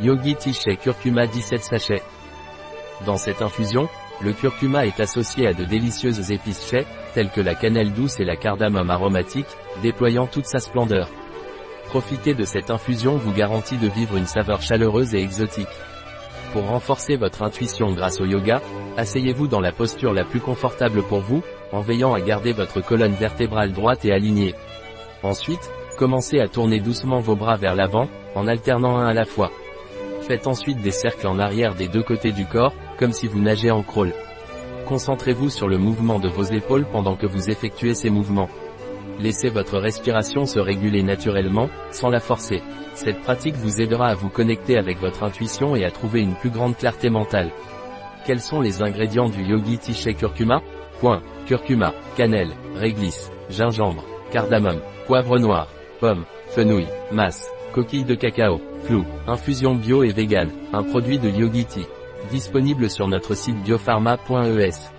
Yogi Shea Curcuma 17 sachets. Dans cette infusion, le curcuma est associé à de délicieuses épices chais, telles que la cannelle douce et la cardamome aromatique, déployant toute sa splendeur. Profiter de cette infusion vous garantit de vivre une saveur chaleureuse et exotique. Pour renforcer votre intuition grâce au yoga, asseyez-vous dans la posture la plus confortable pour vous, en veillant à garder votre colonne vertébrale droite et alignée. Ensuite, commencez à tourner doucement vos bras vers l'avant, en alternant un à la fois. Faites ensuite des cercles en arrière des deux côtés du corps, comme si vous nagez en crawl. Concentrez-vous sur le mouvement de vos épaules pendant que vous effectuez ces mouvements. Laissez votre respiration se réguler naturellement, sans la forcer. Cette pratique vous aidera à vous connecter avec votre intuition et à trouver une plus grande clarté mentale. Quels sont les ingrédients du Yogi Tea Curcuma Point. Curcuma, cannelle, réglisse, gingembre, cardamome, poivre noir, pomme, fenouil, masse, coquille de cacao, clou, infusion bio et vegan, un produit de Yogi Tea. Disponible sur notre site biopharma.es.